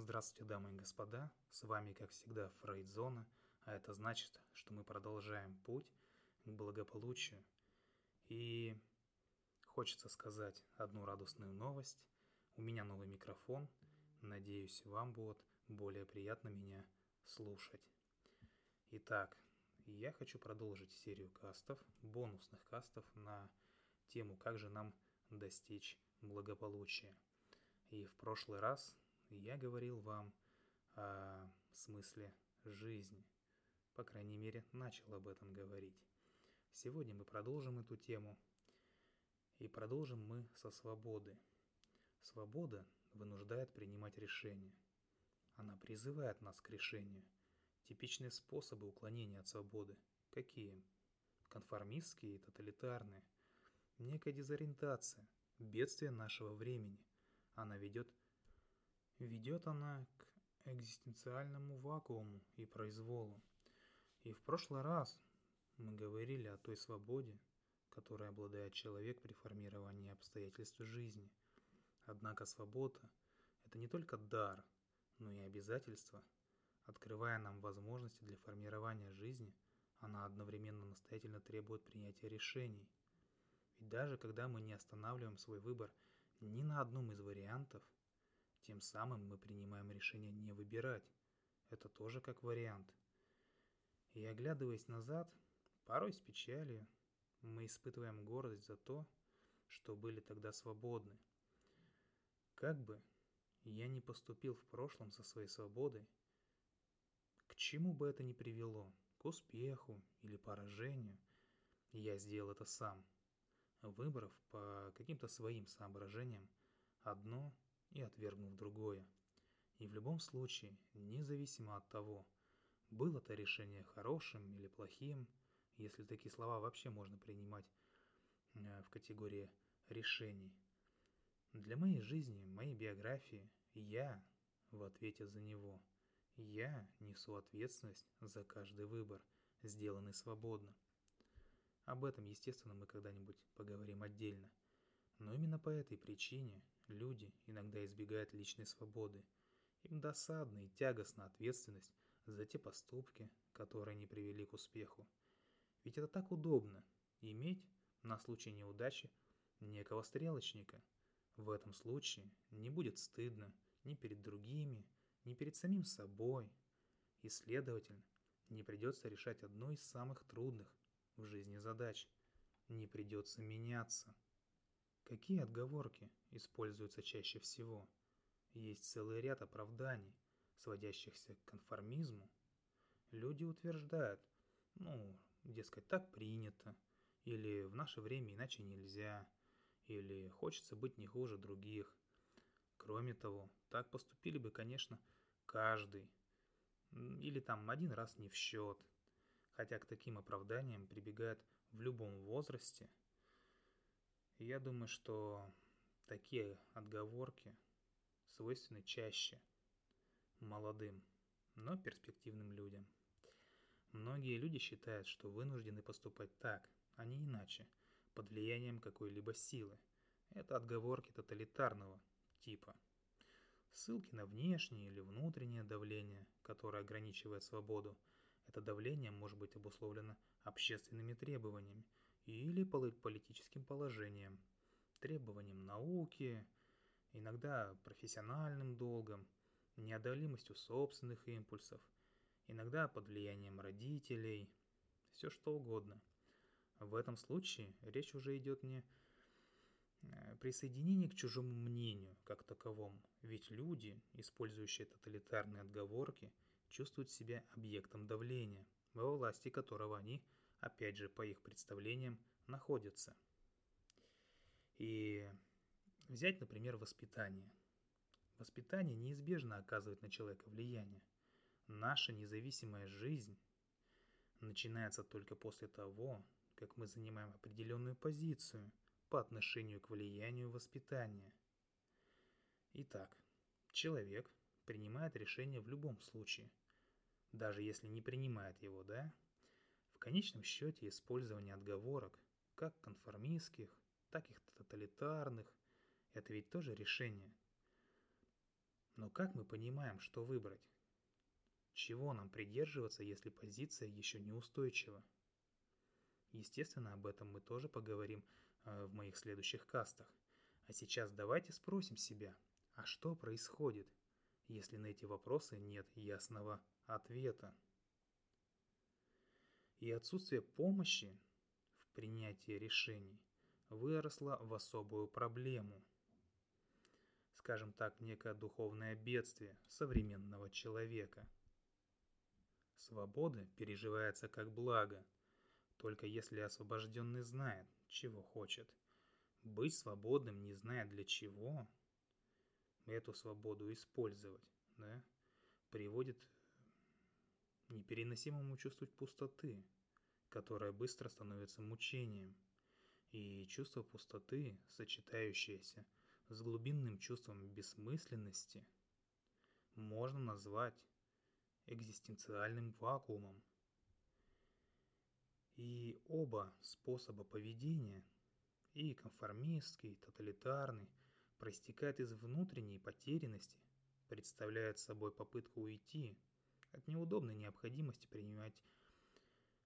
Здравствуйте, дамы и господа, с вами, как всегда, Фрейдзона, а это значит, что мы продолжаем путь к благополучию. И хочется сказать одну радостную новость. У меня новый микрофон, надеюсь, вам будет более приятно меня слушать. Итак, я хочу продолжить серию кастов, бонусных кастов на тему, как же нам достичь благополучия. И в прошлый раз я говорил вам о смысле жизни. По крайней мере, начал об этом говорить. Сегодня мы продолжим эту тему. И продолжим мы со свободы. Свобода вынуждает принимать решения. Она призывает нас к решению. Типичные способы уклонения от свободы. Какие? Конформистские и тоталитарные. Некая дезориентация, бедствие нашего времени. Она ведет Ведет она к экзистенциальному вакууму и произволу. И в прошлый раз мы говорили о той свободе, которой обладает человек при формировании обстоятельств жизни. Однако свобода – это не только дар, но и обязательство. Открывая нам возможности для формирования жизни, она одновременно настоятельно требует принятия решений. Ведь даже когда мы не останавливаем свой выбор ни на одном из вариантов – тем самым мы принимаем решение не выбирать. Это тоже как вариант. И оглядываясь назад, порой с печалью, мы испытываем гордость за то, что были тогда свободны. Как бы я не поступил в прошлом со своей свободой, к чему бы это ни привело, к успеху или поражению, я сделал это сам, выбрав по каким-то своим соображениям одно – и отвергнув другое. И в любом случае, независимо от того, было это решение хорошим или плохим, если такие слова вообще можно принимать э, в категории решений. Для моей жизни, моей биографии, я в ответе за него. Я несу ответственность за каждый выбор, сделанный свободно. Об этом, естественно, мы когда-нибудь поговорим отдельно. Но именно по этой причине Люди иногда избегают личной свободы. Им досадна и тягостна ответственность за те поступки, которые не привели к успеху. Ведь это так удобно – иметь на случай неудачи некого стрелочника. В этом случае не будет стыдно ни перед другими, ни перед самим собой. И, следовательно, не придется решать одну из самых трудных в жизни задач. Не придется меняться. Какие отговорки используются чаще всего? Есть целый ряд оправданий, сводящихся к конформизму. Люди утверждают, ну, дескать, так принято, или в наше время иначе нельзя, или хочется быть не хуже других. Кроме того, так поступили бы, конечно, каждый, или там один раз не в счет, хотя к таким оправданиям прибегают в любом возрасте – я думаю, что такие отговорки свойственны чаще молодым, но перспективным людям. Многие люди считают, что вынуждены поступать так, а не иначе, под влиянием какой-либо силы. Это отговорки тоталитарного типа. Ссылки на внешнее или внутреннее давление, которое ограничивает свободу, это давление может быть обусловлено общественными требованиями – или политическим положением, требованием науки, иногда профессиональным долгом, неодолимостью собственных импульсов, иногда под влиянием родителей, все что угодно. В этом случае речь уже идет не э, присоединение к чужому мнению как таковому, ведь люди, использующие тоталитарные отговорки, чувствуют себя объектом давления, во власти которого они – опять же, по их представлениям, находятся. И взять, например, воспитание. Воспитание неизбежно оказывает на человека влияние. Наша независимая жизнь начинается только после того, как мы занимаем определенную позицию по отношению к влиянию воспитания. Итак, человек принимает решение в любом случае, даже если не принимает его, да? В конечном счете использование отговорок, как конформистских, так и тоталитарных, это ведь тоже решение. Но как мы понимаем, что выбрать? Чего нам придерживаться, если позиция еще не устойчива? Естественно, об этом мы тоже поговорим э, в моих следующих кастах. А сейчас давайте спросим себя, а что происходит, если на эти вопросы нет ясного ответа? И отсутствие помощи в принятии решений выросло в особую проблему. Скажем так, некое духовное бедствие современного человека. Свобода переживается как благо – только если освобожденный знает, чего хочет. Быть свободным, не зная для чего, эту свободу использовать, да, приводит непереносимому чувству пустоты, которое быстро становится мучением. И чувство пустоты, сочетающееся с глубинным чувством бессмысленности, можно назвать экзистенциальным вакуумом, и оба способа поведения, и конформистский, и тоталитарный, проистекают из внутренней потерянности, представляют собой попытку уйти от неудобной необходимости принимать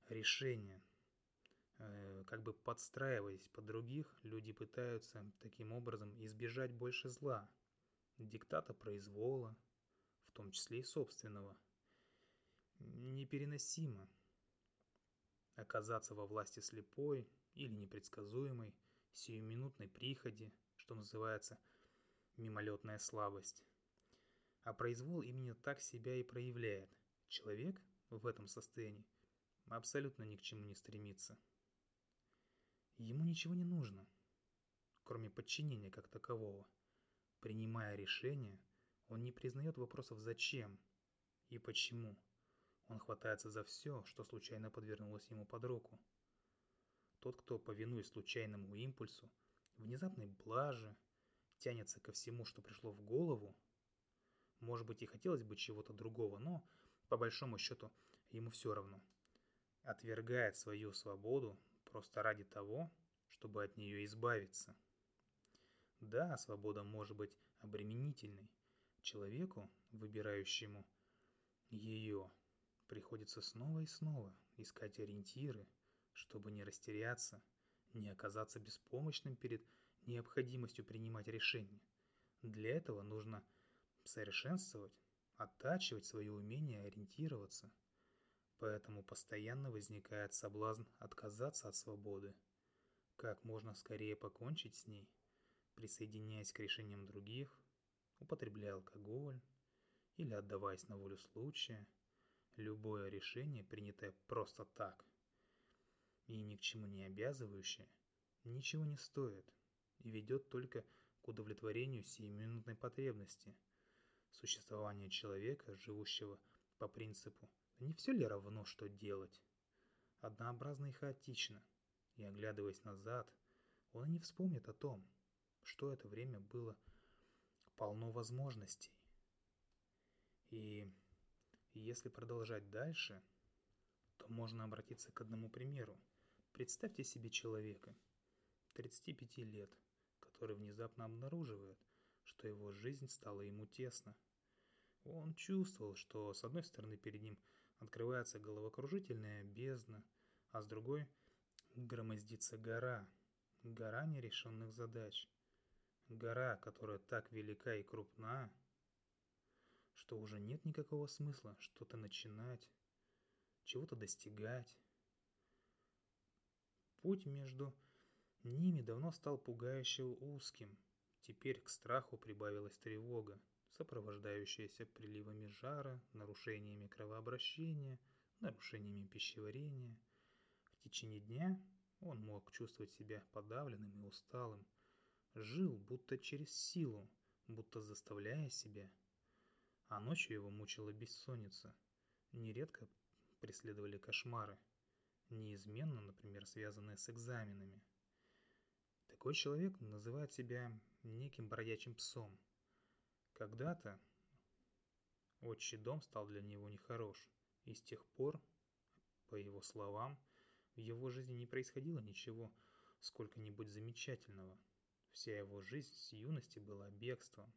решения. Э, как бы подстраиваясь под других, люди пытаются таким образом избежать больше зла, диктата произвола, в том числе и собственного. Непереносимо оказаться во власти слепой или непредсказуемой, сиюминутной приходи, что называется мимолетная слабость. А произвол именно так себя и проявляет. Человек в этом состоянии абсолютно ни к чему не стремится. Ему ничего не нужно, кроме подчинения как такового. Принимая решение, он не признает вопросов «зачем» и «почему», он хватается за все, что случайно подвернулось ему под руку. Тот, кто, повинуясь случайному импульсу, внезапной блаже, тянется ко всему, что пришло в голову, может быть и хотелось бы чего-то другого, но, по большому счету, ему все равно. Отвергает свою свободу просто ради того, чтобы от нее избавиться. Да, свобода может быть обременительной человеку, выбирающему ее Приходится снова и снова искать ориентиры, чтобы не растеряться, не оказаться беспомощным перед необходимостью принимать решения. Для этого нужно совершенствовать, оттачивать свое умение ориентироваться. Поэтому постоянно возникает соблазн отказаться от свободы. Как можно скорее покончить с ней, присоединяясь к решениям других, употребляя алкоголь или отдаваясь на волю случая – Любое решение, принятое просто так и ни к чему не обязывающее, ничего не стоит и ведет только к удовлетворению сиюминутной потребности. Существование человека, живущего по принципу «не все ли равно, что делать?» однообразно и хаотично, и оглядываясь назад, он и не вспомнит о том, что это время было полно возможностей. И если продолжать дальше, то можно обратиться к одному примеру. Представьте себе человека, 35 лет, который внезапно обнаруживает, что его жизнь стала ему тесно. Он чувствовал, что с одной стороны перед ним открывается головокружительная бездна, а с другой громоздится гора, гора нерешенных задач. Гора, которая так велика и крупна, что уже нет никакого смысла что-то начинать, чего-то достигать. Путь между ними давно стал пугающе узким. Теперь к страху прибавилась тревога, сопровождающаяся приливами жара, нарушениями кровообращения, нарушениями пищеварения. В течение дня он мог чувствовать себя подавленным и усталым, жил будто через силу, будто заставляя себя – а ночью его мучила бессонница. Нередко преследовали кошмары, неизменно, например, связанные с экзаменами. Такой человек называет себя неким бродячим псом. Когда-то отчий дом стал для него нехорош, и с тех пор, по его словам, в его жизни не происходило ничего сколько-нибудь замечательного. Вся его жизнь с юности была бегством,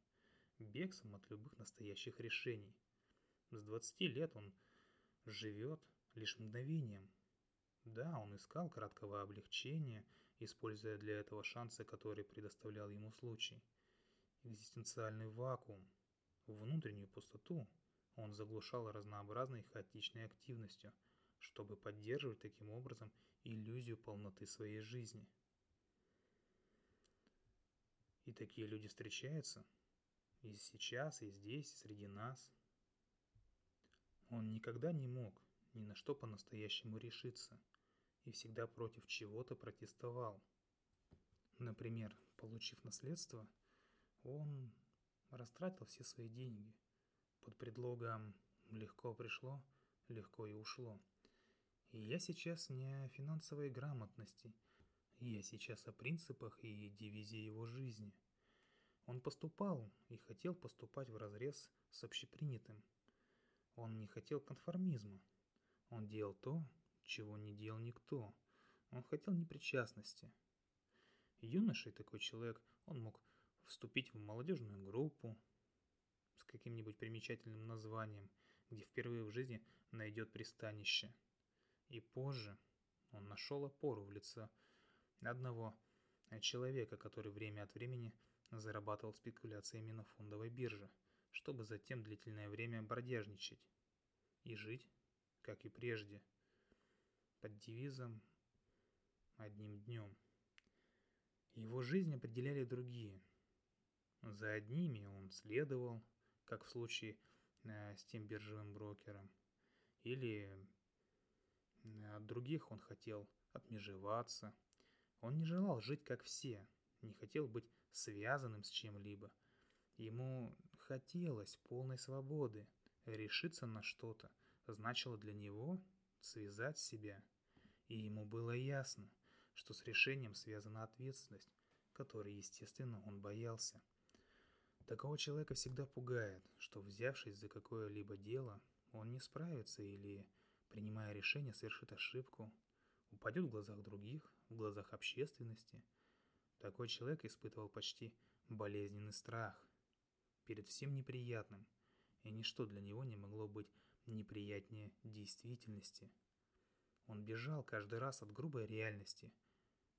бегством от любых настоящих решений. С 20 лет он живет лишь мгновением. Да, он искал краткого облегчения, используя для этого шансы, которые предоставлял ему случай. Экзистенциальный вакуум, внутреннюю пустоту он заглушал разнообразной хаотичной активностью, чтобы поддерживать таким образом иллюзию полноты своей жизни. И такие люди встречаются и сейчас, и здесь, и среди нас. Он никогда не мог ни на что по-настоящему решиться и всегда против чего-то протестовал. Например, получив наследство, он растратил все свои деньги под предлогом «легко пришло, легко и ушло». И я сейчас не о финансовой грамотности, я сейчас о принципах и дивизии его жизни. Он поступал и хотел поступать в разрез с общепринятым. Он не хотел конформизма. Он делал то, чего не делал никто. Он хотел непричастности. Юношей такой человек, он мог вступить в молодежную группу с каким-нибудь примечательным названием, где впервые в жизни найдет пристанище. И позже он нашел опору в лице одного человека, который время от времени зарабатывал спекуляциями на фондовой бирже, чтобы затем длительное время бродяжничать и жить, как и прежде, под девизом «одним днем». Его жизнь определяли другие. За одними он следовал, как в случае э, с тем биржевым брокером, или э, от других он хотел отмежеваться. Он не желал жить как все, не хотел быть связанным с чем-либо. Ему хотелось полной свободы. Решиться на что-то значило для него связать себя. И ему было ясно, что с решением связана ответственность, которой, естественно, он боялся. Такого человека всегда пугает, что взявшись за какое-либо дело, он не справится или, принимая решение, совершит ошибку, упадет в глазах других, в глазах общественности – такой человек испытывал почти болезненный страх перед всем неприятным, и ничто для него не могло быть неприятнее действительности. Он бежал каждый раз от грубой реальности,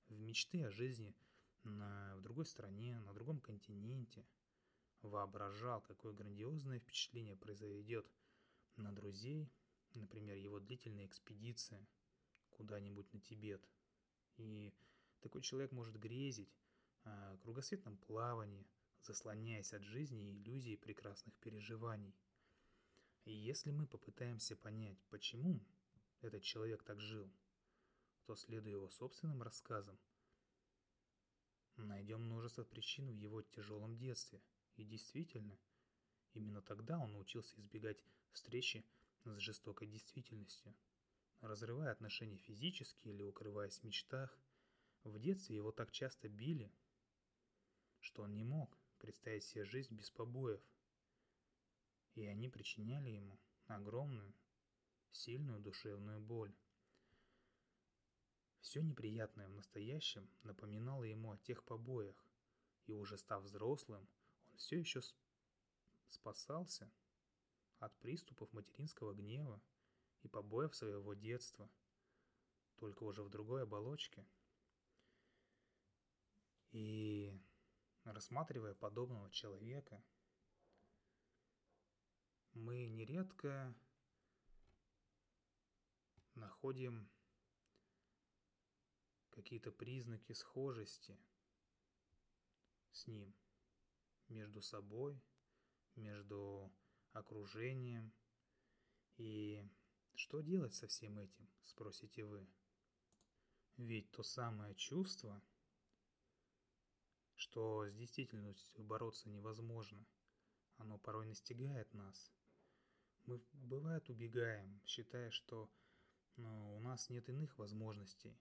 в мечты о жизни на, в другой стране, на другом континенте. Воображал, какое грандиозное впечатление произойдет на друзей, например, его длительная экспедиция куда-нибудь на Тибет. И такой человек может грезить о кругосветном плавании, заслоняясь от жизни и иллюзий прекрасных переживаний. И если мы попытаемся понять, почему этот человек так жил, то, следуя его собственным рассказам, найдем множество причин в его тяжелом детстве. И действительно, именно тогда он научился избегать встречи с жестокой действительностью, разрывая отношения физически или укрываясь в мечтах – в детстве его так часто били, что он не мог представить себе жизнь без побоев. И они причиняли ему огромную, сильную душевную боль. Все неприятное в настоящем напоминало ему о тех побоях, и уже став взрослым, он все еще спасался от приступов материнского гнева и побоев своего детства, только уже в другой оболочке – и рассматривая подобного человека, мы нередко находим какие-то признаки схожести с ним между собой, между окружением. И что делать со всем этим, спросите вы? Ведь то самое чувство – что с действительностью бороться невозможно. Оно порой настигает нас. Мы, бывает, убегаем, считая, что ну, у нас нет иных возможностей.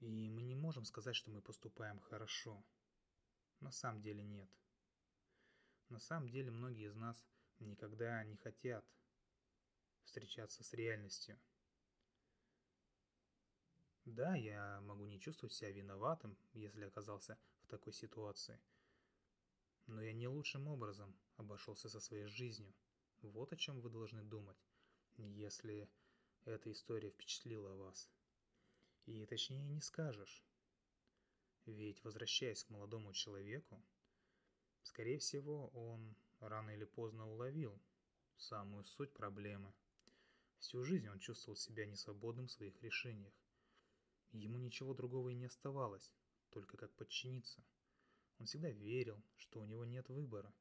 И мы не можем сказать, что мы поступаем хорошо. На самом деле нет. На самом деле многие из нас никогда не хотят встречаться с реальностью – да, я могу не чувствовать себя виноватым, если оказался в такой ситуации. Но я не лучшим образом обошелся со своей жизнью. Вот о чем вы должны думать, если эта история впечатлила вас. И точнее не скажешь. Ведь, возвращаясь к молодому человеку, скорее всего, он рано или поздно уловил самую суть проблемы. Всю жизнь он чувствовал себя несвободным в своих решениях. Ему ничего другого и не оставалось, только как подчиниться. Он всегда верил, что у него нет выбора.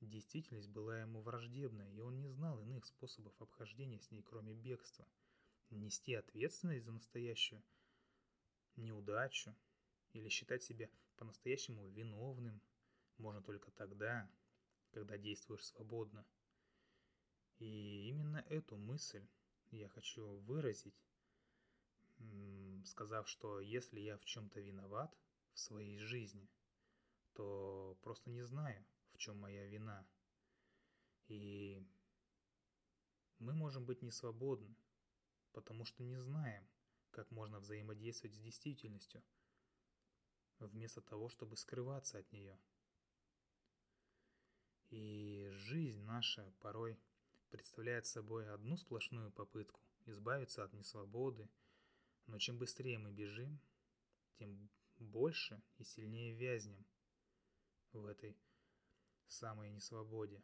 Действительность была ему враждебна, и он не знал иных способов обхождения с ней, кроме бегства. Нести ответственность за настоящую неудачу или считать себя по-настоящему виновным можно только тогда, когда действуешь свободно. И именно эту мысль я хочу выразить, сказав, что если я в чем-то виноват в своей жизни, то просто не знаю, чем моя вина. И мы можем быть не свободны, потому что не знаем, как можно взаимодействовать с действительностью, вместо того, чтобы скрываться от нее. И жизнь наша порой представляет собой одну сплошную попытку избавиться от несвободы, но чем быстрее мы бежим, тем больше и сильнее вязнем в этой самой несвободе.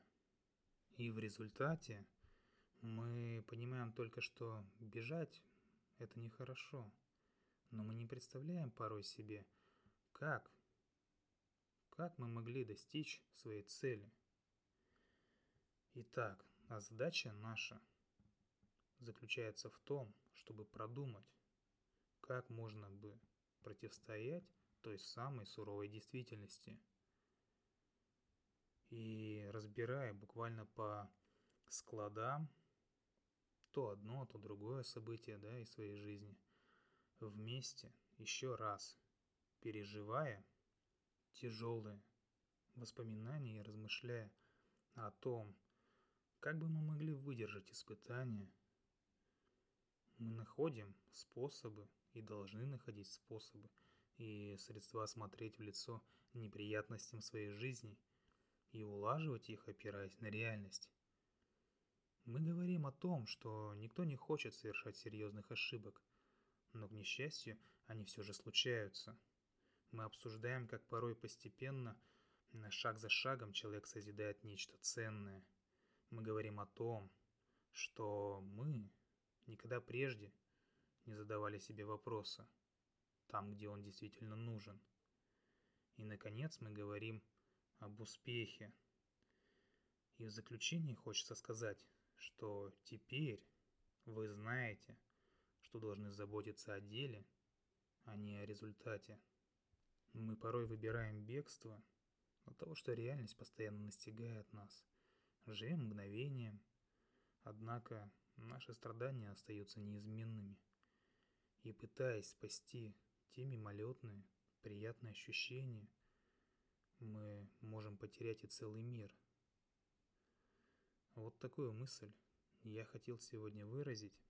И в результате мы понимаем только, что бежать – это нехорошо, но мы не представляем порой себе, как, как мы могли достичь своей цели – Итак, а задача наша заключается в том, чтобы продумать, как можно бы противостоять той самой суровой действительности. И разбирая буквально по складам то одно, то другое событие да, из своей жизни, вместе еще раз переживая тяжелые воспоминания и размышляя о том, как бы мы могли выдержать испытания? Мы находим способы и должны находить способы и средства смотреть в лицо неприятностям своей жизни и улаживать их, опираясь на реальность. Мы говорим о том, что никто не хочет совершать серьезных ошибок, но, к несчастью, они все же случаются. Мы обсуждаем, как порой постепенно, шаг за шагом, человек созидает нечто ценное – мы говорим о том, что мы никогда прежде не задавали себе вопроса там, где он действительно нужен. И, наконец, мы говорим об успехе. И в заключении хочется сказать, что теперь вы знаете, что должны заботиться о деле, а не о результате. Мы порой выбираем бегство от того, что реальность постоянно настигает нас – Живем мгновением, однако наши страдания остаются неизменными. И пытаясь спасти те мимолетные, приятные ощущения, мы можем потерять и целый мир. Вот такую мысль я хотел сегодня выразить.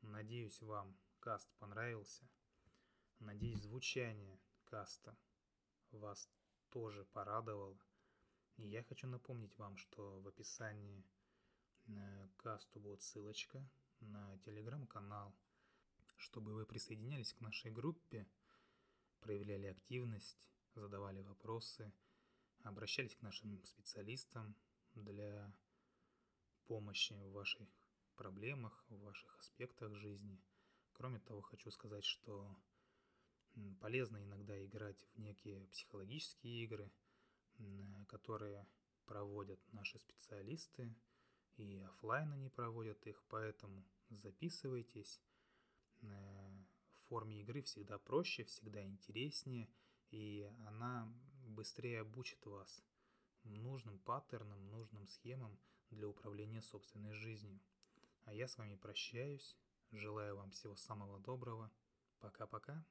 Надеюсь, вам каст понравился. Надеюсь, звучание каста вас тоже порадовало. И я хочу напомнить вам, что в описании э, касту будет ссылочка на телеграм-канал, чтобы вы присоединялись к нашей группе, проявляли активность, задавали вопросы, обращались к нашим специалистам для помощи в ваших проблемах, в ваших аспектах жизни. Кроме того, хочу сказать, что полезно иногда играть в некие психологические игры – которые проводят наши специалисты, и офлайн они проводят их, поэтому записывайтесь. Э, в форме игры всегда проще, всегда интереснее, и она быстрее обучит вас нужным паттернам, нужным схемам для управления собственной жизнью. А я с вами прощаюсь, желаю вам всего самого доброго. Пока-пока.